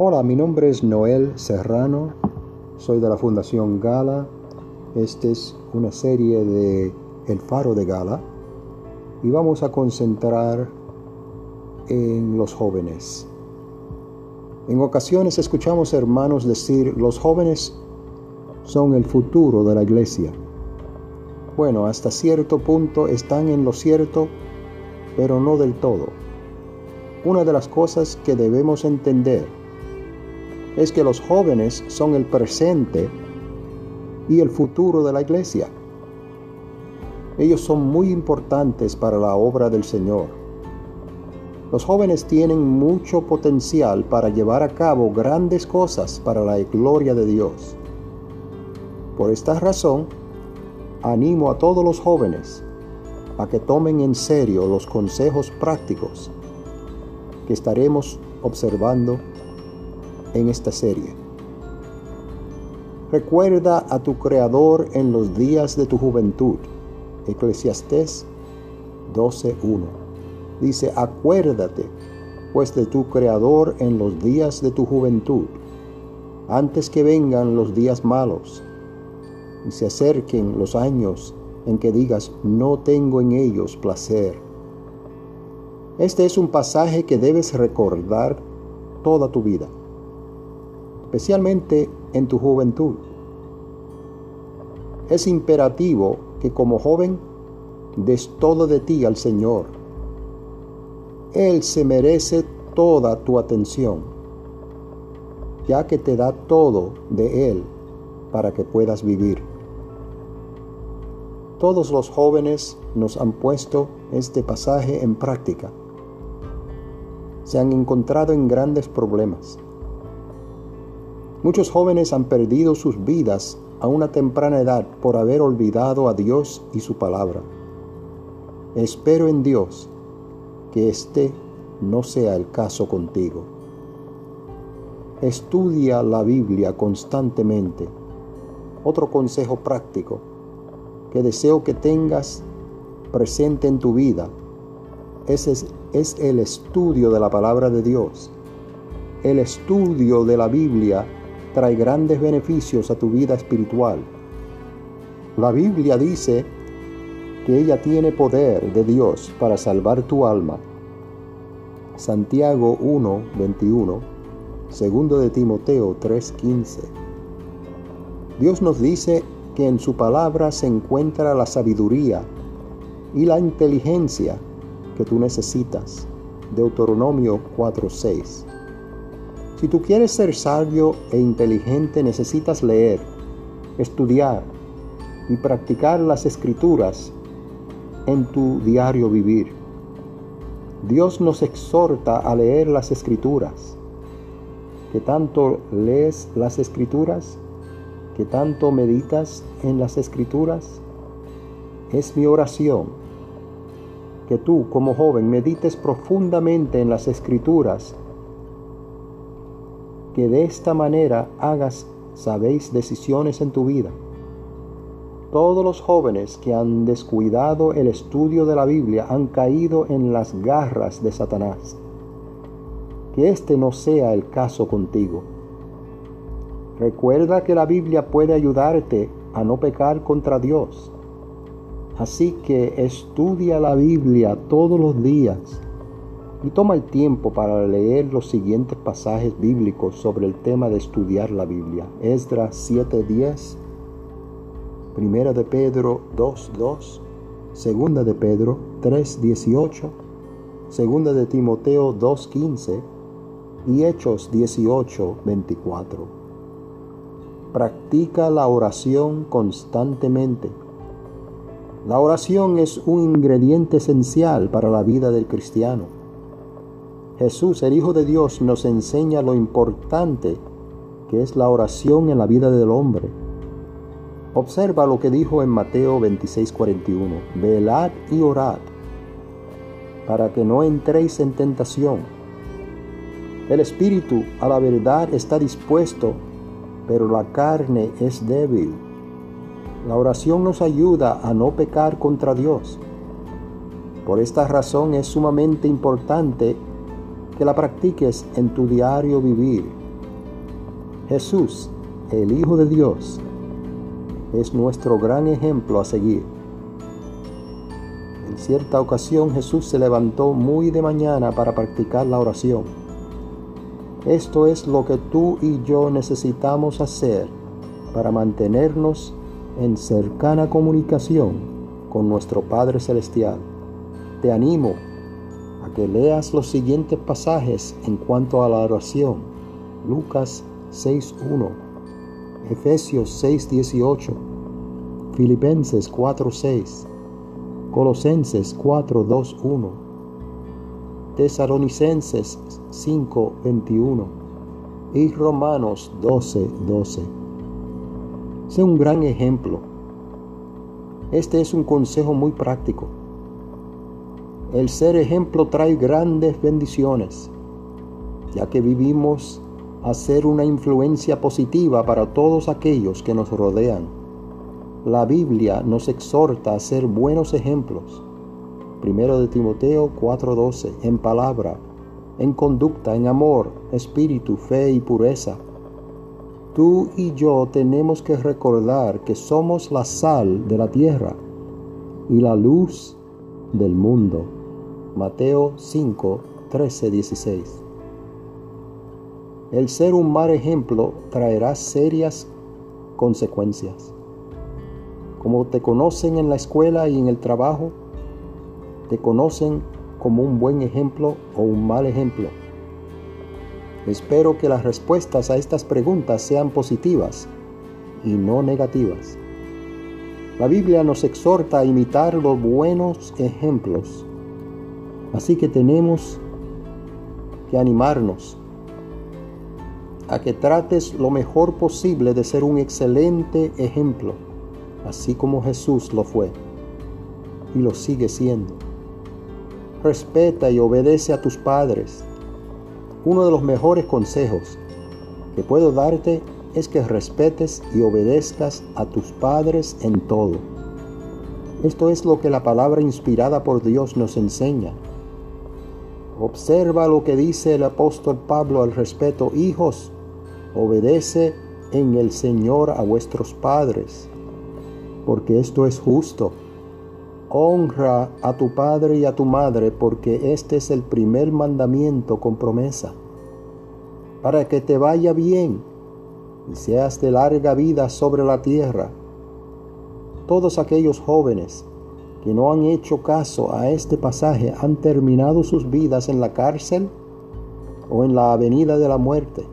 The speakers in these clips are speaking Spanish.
Hola, mi nombre es Noel Serrano, soy de la Fundación Gala. Esta es una serie de El Faro de Gala y vamos a concentrar en los jóvenes. En ocasiones escuchamos hermanos decir, los jóvenes son el futuro de la iglesia. Bueno, hasta cierto punto están en lo cierto, pero no del todo. Una de las cosas que debemos entender es que los jóvenes son el presente y el futuro de la iglesia. Ellos son muy importantes para la obra del Señor. Los jóvenes tienen mucho potencial para llevar a cabo grandes cosas para la gloria de Dios. Por esta razón, animo a todos los jóvenes a que tomen en serio los consejos prácticos que estaremos observando en esta serie. Recuerda a tu Creador en los días de tu juventud. Eclesiastés 12.1. Dice, acuérdate pues de tu Creador en los días de tu juventud, antes que vengan los días malos y se acerquen los años en que digas, no tengo en ellos placer. Este es un pasaje que debes recordar toda tu vida, especialmente en tu juventud. Es imperativo que como joven des todo de ti al Señor. Él se merece toda tu atención, ya que te da todo de Él para que puedas vivir. Todos los jóvenes nos han puesto este pasaje en práctica. Se han encontrado en grandes problemas. Muchos jóvenes han perdido sus vidas a una temprana edad por haber olvidado a Dios y su palabra. Espero en Dios que este no sea el caso contigo. Estudia la Biblia constantemente. Otro consejo práctico que deseo que tengas presente en tu vida es, es el estudio de la palabra de Dios. El estudio de la Biblia trae grandes beneficios a tu vida espiritual. La Biblia dice que ella tiene poder de Dios para salvar tu alma. Santiago 1, 21, segundo de Timoteo 3, 15. Dios nos dice que en su palabra se encuentra la sabiduría y la inteligencia que tú necesitas. Deuteronomio 4:6. Si tú quieres ser sabio e inteligente necesitas leer, estudiar y practicar las escrituras en tu diario vivir. Dios nos exhorta a leer las escrituras. ¿Que tanto lees las escrituras? que tanto meditas en las escrituras? Es mi oración que tú como joven medites profundamente en las escrituras, que de esta manera hagas, sabéis, decisiones en tu vida. Todos los jóvenes que han descuidado el estudio de la Biblia han caído en las garras de Satanás. Que este no sea el caso contigo. Recuerda que la Biblia puede ayudarte a no pecar contra Dios. Así que estudia la Biblia todos los días y toma el tiempo para leer los siguientes pasajes bíblicos sobre el tema de estudiar la Biblia. Esdras 7:10, Primera de Pedro 2:2, Segunda de Pedro 3:18, Segunda de Timoteo 2:15 y Hechos 18:24. Practica la oración constantemente. La oración es un ingrediente esencial para la vida del cristiano. Jesús, el Hijo de Dios, nos enseña lo importante que es la oración en la vida del hombre. Observa lo que dijo en Mateo 26:41. Velad y orad para que no entréis en tentación. El espíritu a la verdad está dispuesto, pero la carne es débil. La oración nos ayuda a no pecar contra Dios. Por esta razón es sumamente importante que la practiques en tu diario vivir. Jesús, el Hijo de Dios, es nuestro gran ejemplo a seguir. En cierta ocasión Jesús se levantó muy de mañana para practicar la oración. Esto es lo que tú y yo necesitamos hacer para mantenernos en cercana comunicación con nuestro Padre Celestial. Te animo que leas los siguientes pasajes en cuanto a la oración. Lucas 6.1, Efesios 6.18, Filipenses 4.6, Colosenses 4.2.1, Tesalonicenses 5.21 y Romanos 12.12. Sé un gran ejemplo. Este es un consejo muy práctico. El ser ejemplo trae grandes bendiciones, ya que vivimos a ser una influencia positiva para todos aquellos que nos rodean. La Biblia nos exhorta a ser buenos ejemplos. Primero de Timoteo 4:12, en palabra, en conducta, en amor, espíritu, fe y pureza tú y yo tenemos que recordar que somos la sal de la tierra y la luz del mundo. Mateo 5, 13, 16. El ser un mal ejemplo traerá serias consecuencias. Como te conocen en la escuela y en el trabajo, te conocen como un buen ejemplo o un mal ejemplo. Espero que las respuestas a estas preguntas sean positivas y no negativas. La Biblia nos exhorta a imitar los buenos ejemplos, así que tenemos que animarnos a que trates lo mejor posible de ser un excelente ejemplo, así como Jesús lo fue y lo sigue siendo. Respeta y obedece a tus padres uno de los mejores consejos que puedo darte es que respetes y obedezcas a tus padres en todo. Esto es lo que la palabra inspirada por Dios nos enseña. Observa lo que dice el apóstol Pablo al respecto. Hijos, obedece en el Señor a vuestros padres, porque esto es justo. Honra a tu padre y a tu madre porque este es el primer mandamiento con promesa, para que te vaya bien y seas de larga vida sobre la tierra. Todos aquellos jóvenes que no han hecho caso a este pasaje han terminado sus vidas en la cárcel o en la avenida de la muerte.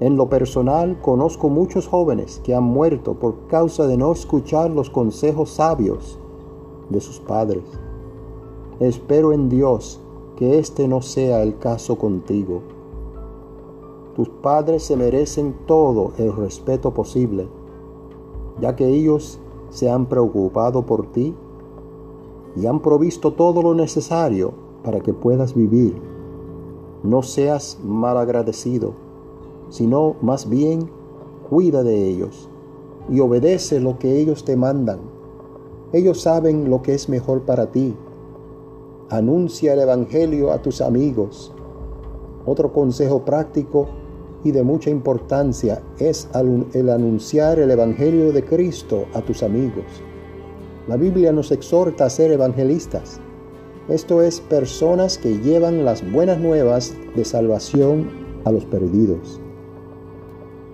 En lo personal conozco muchos jóvenes que han muerto por causa de no escuchar los consejos sabios de sus padres. Espero en Dios que este no sea el caso contigo. Tus padres se merecen todo el respeto posible, ya que ellos se han preocupado por ti y han provisto todo lo necesario para que puedas vivir. No seas mal agradecido, sino más bien cuida de ellos y obedece lo que ellos te mandan ellos saben lo que es mejor para ti. Anuncia el Evangelio a tus amigos. Otro consejo práctico y de mucha importancia es el anunciar el Evangelio de Cristo a tus amigos. La Biblia nos exhorta a ser evangelistas. Esto es personas que llevan las buenas nuevas de salvación a los perdidos.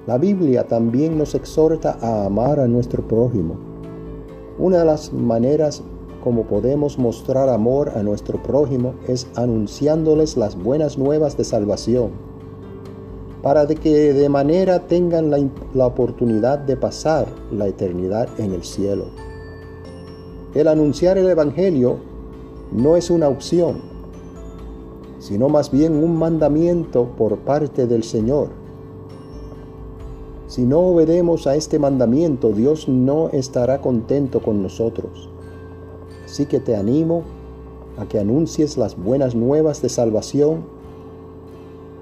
La Biblia también nos exhorta a amar a nuestro prójimo. Una de las maneras como podemos mostrar amor a nuestro prójimo es anunciándoles las buenas nuevas de salvación, para que de manera tengan la, la, oportunidad de pasar la eternidad en el cielo. El anunciar el Evangelio no es una opción, sino más bien un mandamiento por parte del Señor si no obedemos a este mandamiento, Dios no estará contento con nosotros. Así que te animo a que anuncies las buenas nuevas de salvación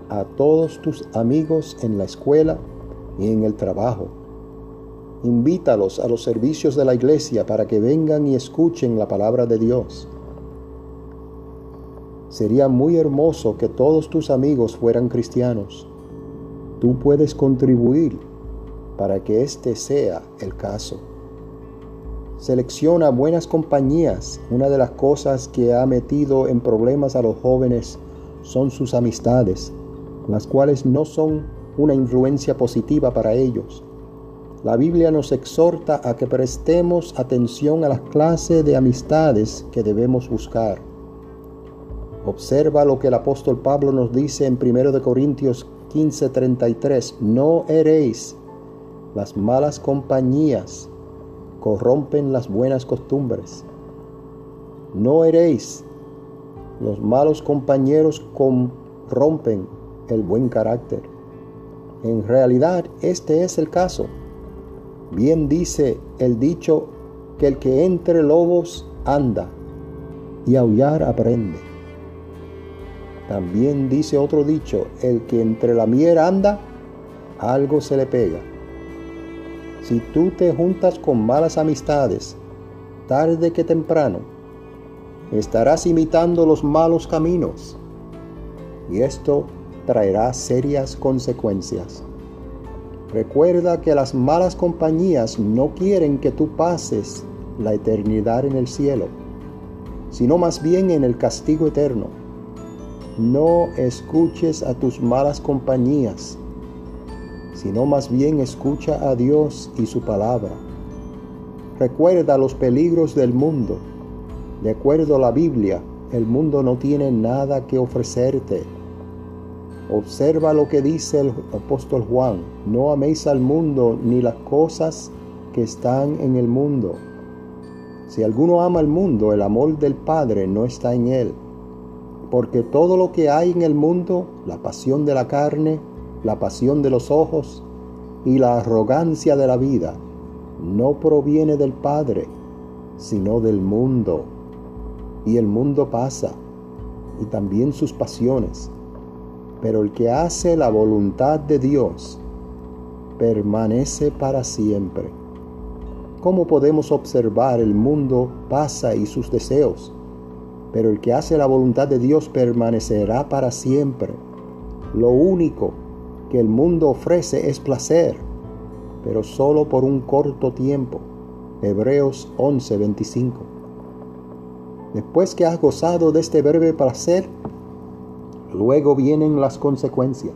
a todos tus amigos en la escuela y en el trabajo. Invítalos a los servicios de la iglesia para que vengan y escuchen la palabra de Dios. Sería muy hermoso que todos tus amigos fueran cristianos tú puedes contribuir para que este sea el caso. Selecciona buenas compañías. Una de las cosas que ha metido en problemas a los jóvenes son sus amistades, las cuales no son una influencia positiva para ellos. La Biblia nos exhorta a que prestemos atención a la clase de amistades que debemos buscar. Observa lo que el apóstol Pablo nos dice en 1 Corintios 15:33, no heréis las malas compañías corrompen las buenas costumbres. No heréis. Los malos compañeros corrompen el buen carácter. En realidad este es el caso. Bien dice el dicho que el que entre lobos anda y aullar aprende. También dice otro dicho, el que entre la miel anda, algo se le pega. Si tú te juntas con malas amistades, tarde que temprano, estarás imitando los malos caminos y esto traerá serias consecuencias. Recuerda que las malas compañías no quieren que tú pases la eternidad en el cielo, sino más bien en el castigo eterno. No escuches a tus malas compañías sino más bien escucha a Dios y su palabra. Recuerda los peligros del mundo. De acuerdo a la Biblia, el mundo no tiene nada que ofrecerte. Observa lo que dice el apóstol Juan, no améis al mundo ni las cosas que están en el mundo. Si alguno ama al mundo, el amor del Padre no está en él. Porque todo lo que hay en el mundo, la pasión de la carne, la pasión de los ojos y la arrogancia de la vida no proviene del Padre, sino del mundo. Y el mundo pasa, y también sus pasiones. Pero el que hace la voluntad de Dios permanece para siempre. ¿Cómo podemos observar el mundo pasa y sus deseos? Pero el que hace la voluntad de Dios permanecerá para siempre. Lo único que el mundo ofrece es placer, pero solo por un corto tiempo. Hebreos 11:25. Después que has gozado de este breve placer, luego vienen las consecuencias.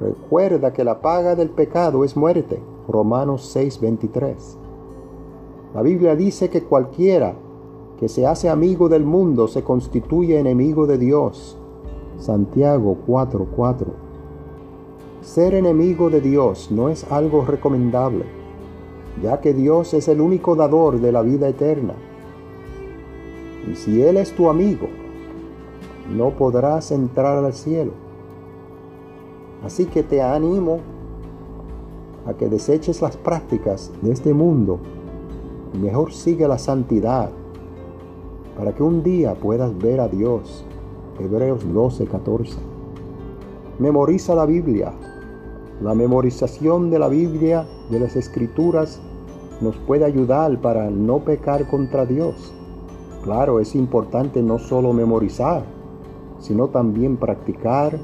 Recuerda que la paga del pecado es muerte. Romanos 6:23. La Biblia dice que cualquiera que se hace amigo del mundo se constituye enemigo de Dios. Santiago 4:4. Ser enemigo de Dios no es algo recomendable, ya que Dios es el único dador de la vida eterna. Y si Él es tu amigo, no podrás entrar al cielo. Así que te animo a que deseches las prácticas de este mundo y mejor sigue la santidad para que un día puedas ver a Dios. Hebreos 12, 14. Memoriza la Biblia la memorización de la Biblia, de las Escrituras, nos puede ayudar para no pecar contra Dios. Claro, es importante no solo memorizar, sino también practicar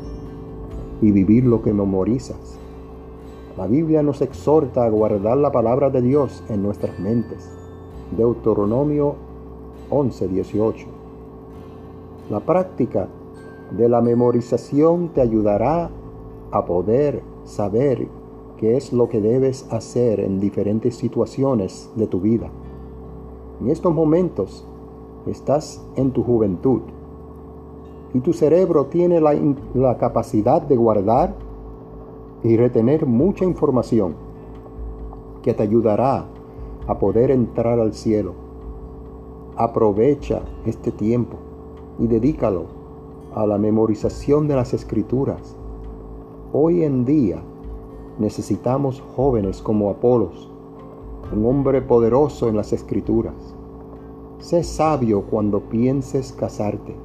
y vivir lo que memorizas. La Biblia nos exhorta a guardar la palabra de Dios en nuestras mentes. Deuteronomio 11:18. La práctica de la memorización te ayudará a poder saber qué es lo que debes hacer en diferentes situaciones de tu vida. En estos momentos estás en tu juventud y tu cerebro tiene la, la capacidad de guardar y retener mucha información que te ayudará a poder entrar al cielo. Aprovecha este tiempo y dedícalo a la memorización de las escrituras Hoy en día necesitamos jóvenes como Apolos, un hombre poderoso en las escrituras. Sé sabio cuando pienses casarte.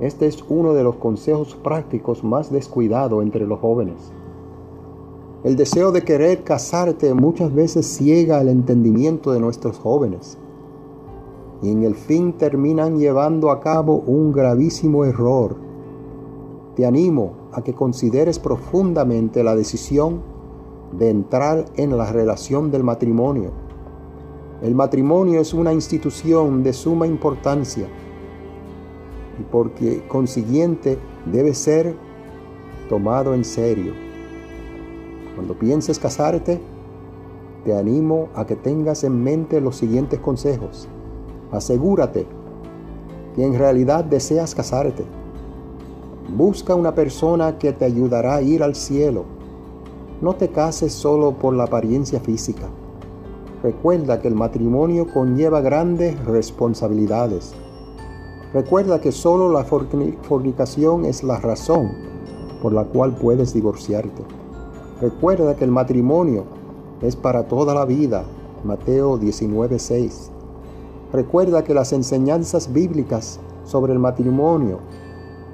Este es uno de los consejos prácticos más descuidados entre los jóvenes. El deseo de querer casarte muchas veces ciega el entendimiento de nuestros jóvenes y en el fin terminan llevando a cabo un gravísimo error te animo a que consideres profundamente la decisión de entrar en la relación del matrimonio. El matrimonio es una institución de suma importancia y porque consiguiente debe ser tomado en serio. Cuando pienses casarte, te animo a que tengas en mente los siguientes consejos. Asegúrate que en realidad deseas casarte. Busca una persona que te ayudará a ir al cielo. No te cases solo por la apariencia física. Recuerda que el matrimonio conlleva grandes responsabilidades. Recuerda que solo la fornicación es la razón por la cual puedes divorciarte. Recuerda que el matrimonio es para toda la vida. Mateo 19:6. Recuerda que las enseñanzas bíblicas sobre el matrimonio,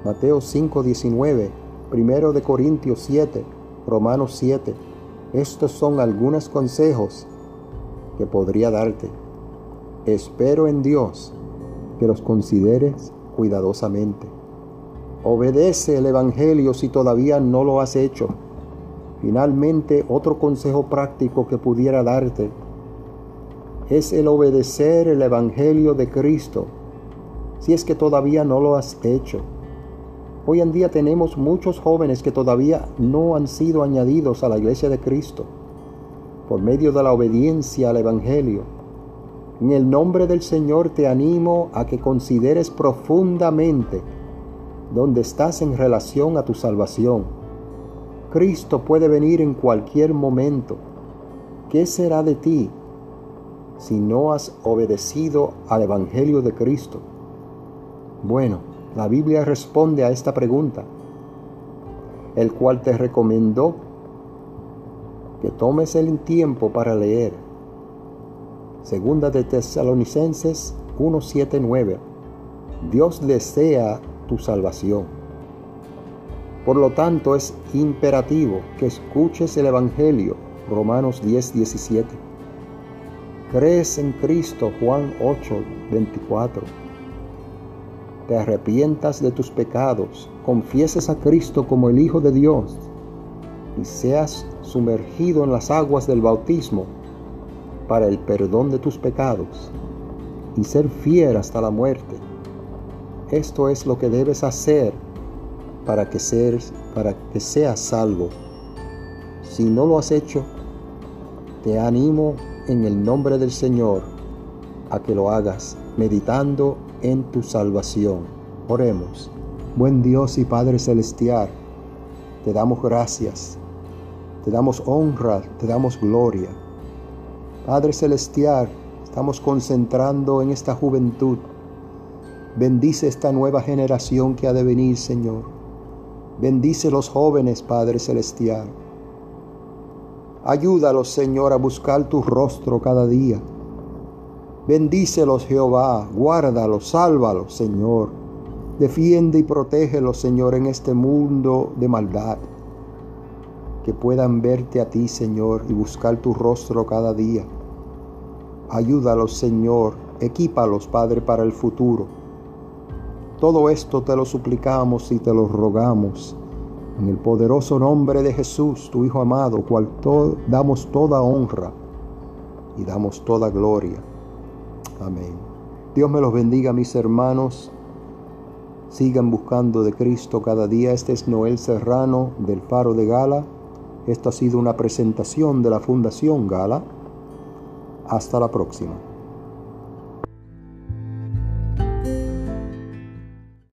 Mateo 5:19, 1 de Corintios 7, Romanos 7, estos son algunos consejos que podría darte. Espero en Dios que los consideres cuidadosamente. Obedece el Evangelio si todavía no lo has hecho. Finalmente, otro consejo práctico que pudiera darte es el obedecer el Evangelio de Cristo, si es que todavía no lo has hecho. Hoy en día tenemos muchos jóvenes que todavía no han sido añadidos a la iglesia de Cristo por medio de la obediencia al Evangelio. En el nombre del Señor te animo a que consideres profundamente dónde estás en relación a tu salvación. Cristo puede venir en cualquier momento. ¿Qué será de ti si no has obedecido al Evangelio de Cristo? Bueno, la Biblia responde a esta pregunta, el cual te recomendó que tomes el tiempo para leer Segunda de Tesalonicenses 1.7.9. Dios desea tu salvación. Por lo tanto, es imperativo que escuches el Evangelio, Romanos 10.17. Crees en Cristo, Juan 8.24. Te arrepientas de tus pecados, confieses a Cristo como el Hijo de Dios y seas sumergido en las aguas del bautismo para el perdón de tus pecados y ser fiel hasta la muerte. Esto es lo que debes hacer para que, seas, para que seas salvo. Si no lo has hecho, te animo en el nombre del Señor a que lo hagas meditando en tu salvación. Oremos. Buen Dios y Padre Celestial, te damos gracias, te damos honra, te damos gloria Padre Celestial, estamos concentrando en esta juventud. Bendice esta nueva generación que ha de venir, Señor. Bendice los jóvenes, Padre Celestial. Ayúdalos, Señor, a buscar tu rostro cada día. Bendícelos, Jehová. Guárdalos, sálvalos, Señor. Defiende y protégelos, Señor, en este mundo de maldad que puedan verte a ti, Señor, y buscar tu rostro cada día. Ayúdalos, Señor, equípalos, Padre, para el futuro. Todo esto te lo suplicamos y te lo rogamos. En el poderoso nombre de Jesús, tu Hijo amado, cual damos toda honra y damos toda gloria. Amén. Dios me los bendiga, mis hermanos. Sigan buscando de Cristo cada día. Este es Noel Serrano del Faro de Gala. Esto ha sido una presentación de la Fundación Gala. Hasta la próxima.